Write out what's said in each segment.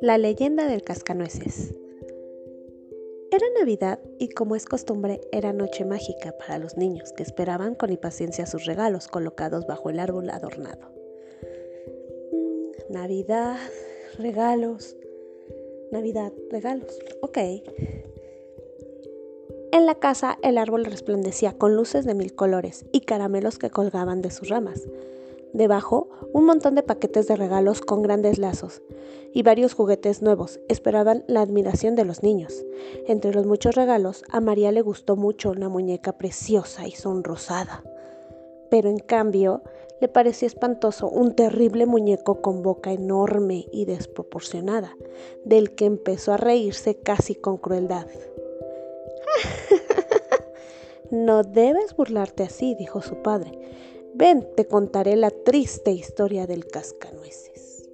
La leyenda del cascanueces. Era Navidad y como es costumbre era noche mágica para los niños que esperaban con impaciencia sus regalos colocados bajo el árbol adornado. Mm, Navidad, regalos. Navidad, regalos. Ok. En la casa el árbol resplandecía con luces de mil colores y caramelos que colgaban de sus ramas. Debajo, un montón de paquetes de regalos con grandes lazos y varios juguetes nuevos esperaban la admiración de los niños. Entre los muchos regalos, a María le gustó mucho una muñeca preciosa y sonrosada. Pero en cambio, le pareció espantoso un terrible muñeco con boca enorme y desproporcionada, del que empezó a reírse casi con crueldad. no debes burlarte así, dijo su padre. Ven, te contaré la triste historia del cascanueces.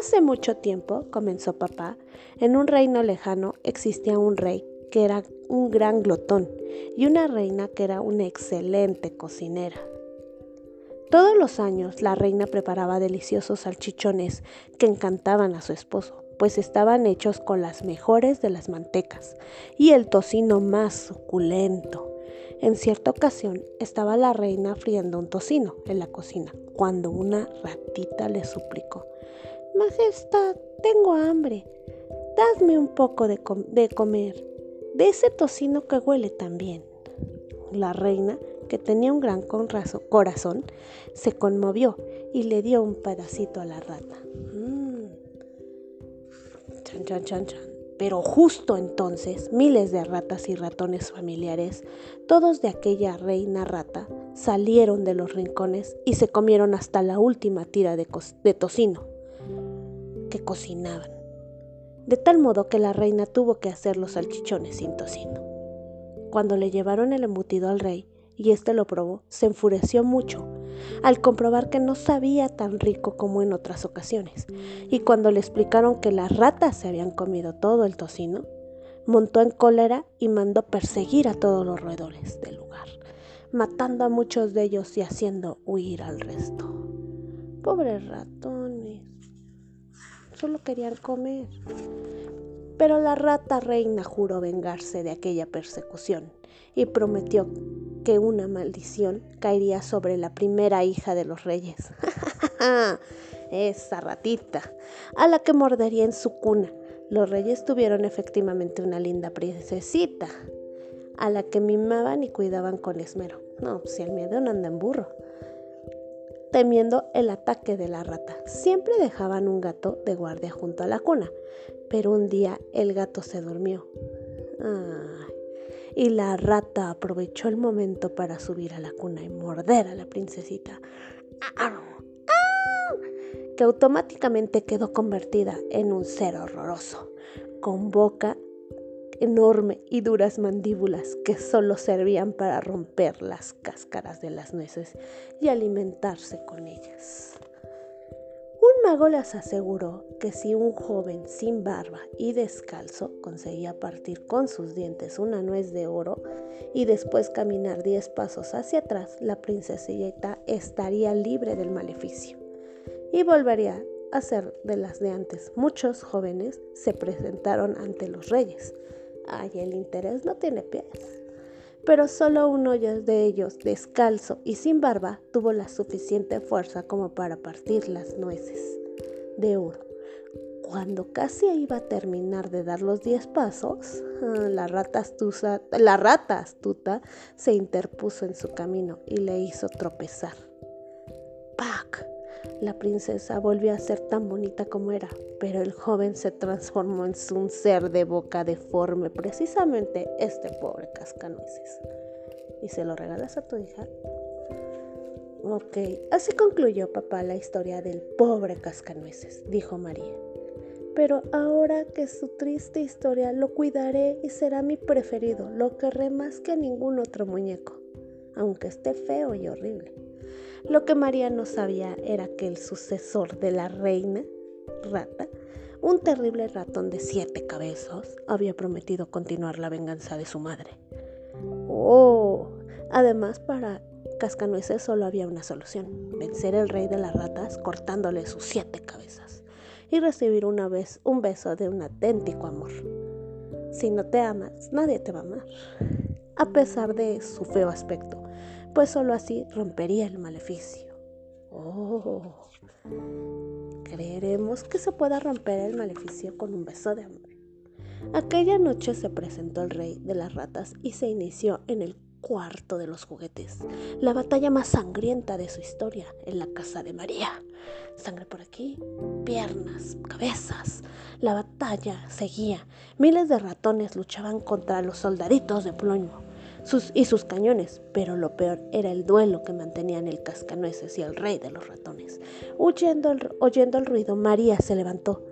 Hace mucho tiempo, comenzó papá, en un reino lejano existía un rey que era un gran glotón y una reina que era una excelente cocinera. Todos los años la reina preparaba deliciosos salchichones que encantaban a su esposo pues estaban hechos con las mejores de las mantecas y el tocino más suculento. En cierta ocasión estaba la reina friendo un tocino en la cocina, cuando una ratita le suplicó, Majestad, tengo hambre, dadme un poco de, de comer, de ese tocino que huele tan bien. La reina, que tenía un gran corazón, se conmovió y le dio un pedacito a la rata. Pero justo entonces miles de ratas y ratones familiares, todos de aquella reina rata, salieron de los rincones y se comieron hasta la última tira de, de tocino que cocinaban. De tal modo que la reina tuvo que hacer los salchichones sin tocino. Cuando le llevaron el embutido al rey y éste lo probó, se enfureció mucho al comprobar que no sabía tan rico como en otras ocasiones. Y cuando le explicaron que las ratas se habían comido todo el tocino, montó en cólera y mandó perseguir a todos los roedores del lugar, matando a muchos de ellos y haciendo huir al resto. Pobres ratones, solo querían comer. Pero la rata reina juró vengarse de aquella persecución y prometió que una maldición caería sobre la primera hija de los reyes. Esa ratita, a la que mordería en su cuna. Los reyes tuvieron efectivamente una linda princesita, a la que mimaban y cuidaban con esmero. No, si el miedo no anda en burro. Temiendo el ataque de la rata, siempre dejaban un gato de guardia junto a la cuna, pero un día el gato se durmió. Ay, y la rata aprovechó el momento para subir a la cuna y morder a la princesita, que automáticamente quedó convertida en un ser horroroso, con boca enorme y duras mandíbulas que solo servían para romper las cáscaras de las nueces y alimentarse con ellas mago aseguró que si un joven sin barba y descalzo conseguía partir con sus dientes una nuez de oro y después caminar diez pasos hacia atrás, la princesita estaría libre del maleficio y volvería a ser de las de antes. Muchos jóvenes se presentaron ante los reyes. Ay, el interés no tiene pies pero solo uno de ellos, descalzo y sin barba, tuvo la suficiente fuerza como para partir las nueces de oro. Cuando casi iba a terminar de dar los diez pasos, ah, la rata, la rata astuta se interpuso en su camino y le hizo tropezar. ¡Pac! La princesa volvió a ser tan bonita como era, pero el joven se transformó en un ser de boca deforme, precisamente este pobre cascanueces. ¿Y se lo regalas a tu hija? Ok, así concluyó papá la historia del pobre cascanueces, dijo María. Pero ahora que su triste historia lo cuidaré y será mi preferido, lo querré más que ningún otro muñeco, aunque esté feo y horrible. Lo que María no sabía era que el sucesor de la reina rata, un terrible ratón de siete cabezos, había prometido continuar la venganza de su madre. Oh, además para Cascanueces solo había una solución, vencer al rey de las ratas cortándole sus siete cabezas y recibir una vez un beso de un auténtico amor. Si no te amas, nadie te va a amar, a pesar de su feo aspecto, pues solo así rompería el maleficio. Oh, creeremos que se pueda romper el maleficio con un beso de amor. Aquella noche se presentó el rey de las ratas y se inició en el cuarto de los juguetes, la batalla más sangrienta de su historia en la casa de María. Sangre por aquí, piernas, cabezas. La batalla seguía. Miles de ratones luchaban contra los soldaditos de plomo y sus cañones, pero lo peor era el duelo que mantenían el cascanueces y el rey de los ratones. Huyendo, oyendo el ruido, María se levantó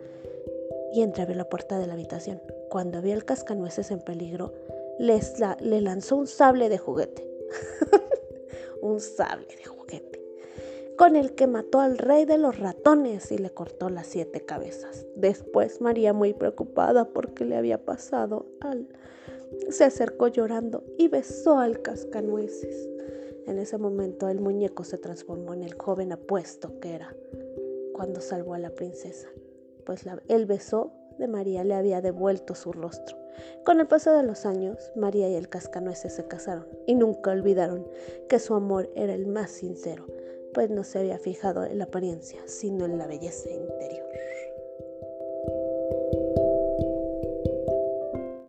y entreabrió la puerta de la habitación. Cuando vio el cascanueces en peligro, le lanzó un sable de juguete. un sable de juguete. Con el que mató al rey de los ratones y le cortó las siete cabezas. Después María, muy preocupada porque le había pasado al... Se acercó llorando y besó al cascanueces. En ese momento el muñeco se transformó en el joven apuesto que era cuando salvó a la princesa, pues el beso de María le había devuelto su rostro. Con el paso de los años, María y el cascanueces se casaron y nunca olvidaron que su amor era el más sincero, pues no se había fijado en la apariencia, sino en la belleza interior.